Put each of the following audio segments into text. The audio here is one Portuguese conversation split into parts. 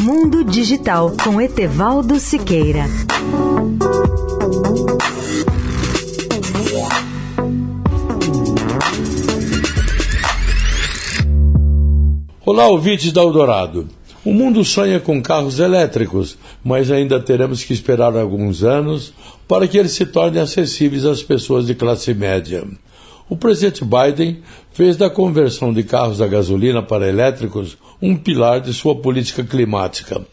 Mundo Digital com Etevaldo Siqueira. Olá, ouvintes da Eldorado. O mundo sonha com carros elétricos, mas ainda teremos que esperar alguns anos para que eles se tornem acessíveis às pessoas de classe média. O presidente Biden fez da conversão de carros a gasolina para elétricos um pilar de sua política climática.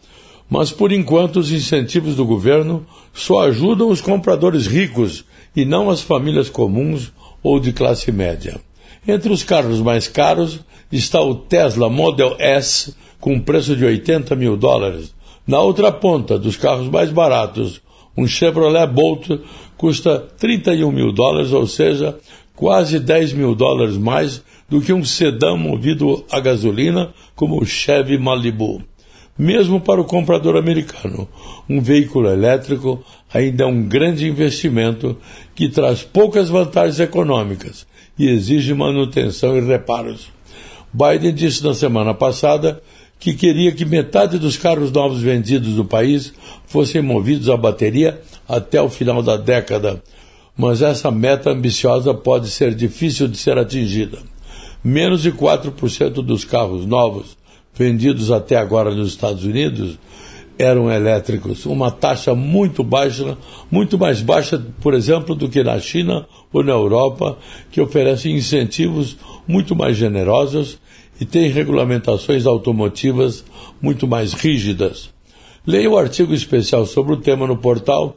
Mas, por enquanto, os incentivos do governo só ajudam os compradores ricos e não as famílias comuns ou de classe média. Entre os carros mais caros está o Tesla Model S, com preço de 80 mil dólares. Na outra ponta, dos carros mais baratos, um Chevrolet Bolt custa 31 mil dólares, ou seja, quase 10 mil dólares mais do que um sedã movido a gasolina como o Chevy Malibu. Mesmo para o comprador americano, um veículo elétrico ainda é um grande investimento que traz poucas vantagens econômicas e exige manutenção e reparos. Biden disse na semana passada que queria que metade dos carros novos vendidos do país fossem movidos a bateria até o final da década, mas essa meta ambiciosa pode ser difícil de ser atingida. Menos de 4% dos carros novos vendidos até agora nos Estados Unidos eram elétricos, uma taxa muito baixa, muito mais baixa, por exemplo, do que na China ou na Europa, que oferecem incentivos muito mais generosos e têm regulamentações automotivas muito mais rígidas. Leia o artigo especial sobre o tema no portal